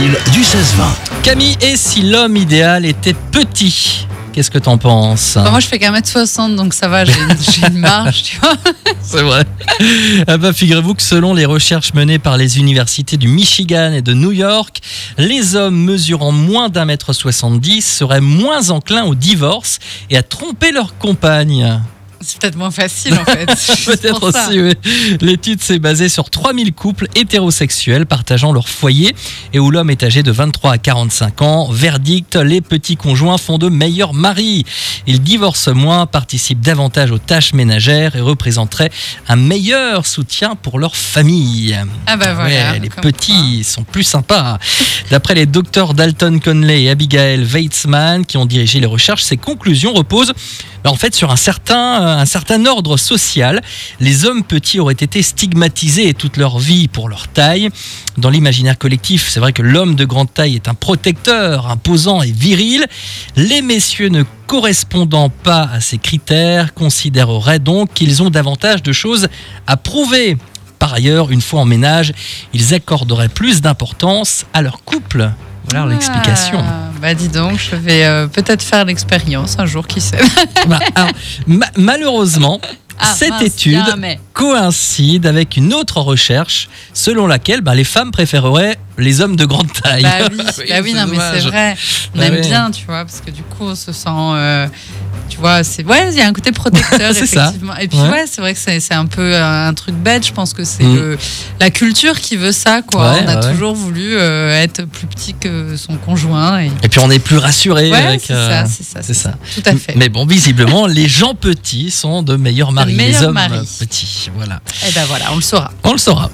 fil du 16-20. Camille, et si l'homme idéal était petit Qu'est-ce que t'en penses Bah, moi, je fais qu'un mètre 60, donc ça va, j'ai j'ai une marge, tu vois. C'est vrai. Ah bah, figurez-vous que selon les recherches menées par les universités du Michigan et de New York, les hommes mesurant moins d'un mètre 70 seraient moins enclins au divorce et à tromper leur compagne. C'est peut-être moins facile, en fait. Peut-être aussi, oui. L'étude s'est basée sur 3000 couples hétérosexuels partageant leur foyer et où l'homme est âgé de 23 à 45 ans. Verdict, les petits conjoints font de meilleurs maris. Ils divorcent moins, participent davantage aux tâches ménagères et représenteraient un meilleur soutien pour leur famille. Ah bah voilà. Ouais, les petits sont plus sympas. D'après les docteurs Dalton Conley et Abigail Weitzman qui ont dirigé les recherches, ces conclusions reposent bah, en fait sur un certain, un certain ordre social. Les hommes petits auraient été stigmatisés toute leur vie pour leur taille. Dans l'imaginaire collectif, c'est vrai que l'homme de grande taille est un protecteur, imposant et viril. Les messieurs ne correspondant pas à ces critères considéreraient donc qu'ils ont davantage de choses à prouver. Par ailleurs, une fois en ménage, ils accorderaient plus d'importance à leur couple. Voilà l'explication. Ah, bah dis donc, je vais euh, peut-être faire l'expérience un jour, qui sait. Bah, alors, ma- malheureusement, Ah, cette mince, étude. Coïncide avec une autre recherche selon laquelle bah, les femmes préféreraient les hommes de grande taille. Bah oui, bah oui, non, mais c'est vrai. On Bah aime bien, tu vois, parce que du coup, on se sent. euh, tu vois, c'est. Ouais, il y a un côté protecteur, C'est ça. effectivement. Et puis, Ouais. ouais, c'est vrai que c'est un peu euh, un truc bête. Je pense que c'est Mm. la culture qui veut ça, quoi. Ouais, on a ouais. toujours voulu euh, être plus petit que son conjoint. Et... Et puis on est plus rassuré avec. c'est euh, ça, c'est ça, c'est ça. Tout à fait. Mais bon, visiblement, les gens petits sont de meilleurs maris. les meilleurs hommes maris. petits, voilà. Et ben voilà, on le saura. On le saura.